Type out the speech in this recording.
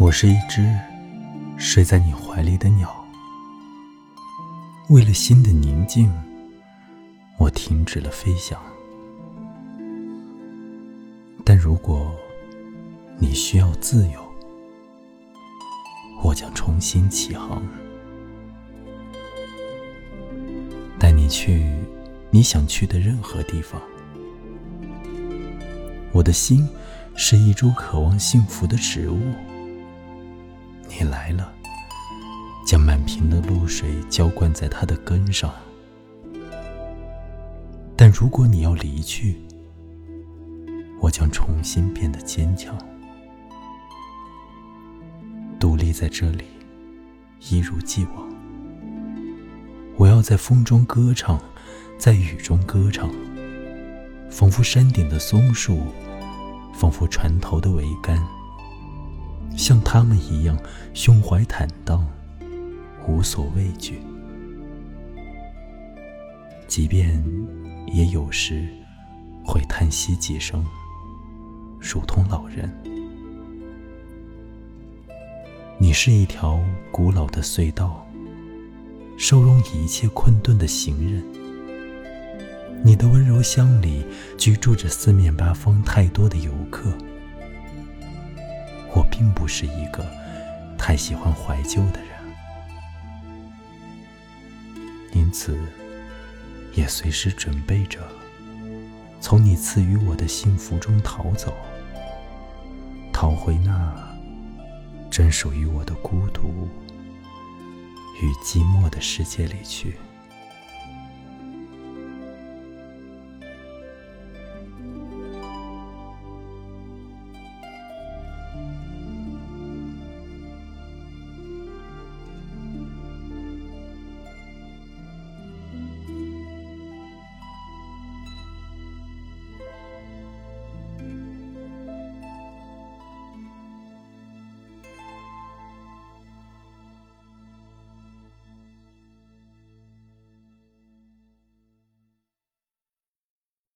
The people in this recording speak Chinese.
我是一只睡在你怀里的鸟，为了心的宁静，我停止了飞翔。但如果你需要自由，我将重新起航，带你去你想去的任何地方。我的心是一株渴望幸福的植物。你来了，将满瓶的露水浇灌在它的根上。但如果你要离去，我将重新变得坚强，独立在这里，一如既往。我要在风中歌唱，在雨中歌唱，仿佛山顶的松树，仿佛船头的桅杆。像他们一样，胸怀坦荡，无所畏惧。即便也有时会叹息几声，如同老人。你是一条古老的隧道，收容一切困顿的行人。你的温柔乡里居住着四面八方太多的游客。我并不是一个太喜欢怀旧的人，因此也随时准备着从你赐予我的幸福中逃走，逃回那专属于我的孤独与寂寞的世界里去。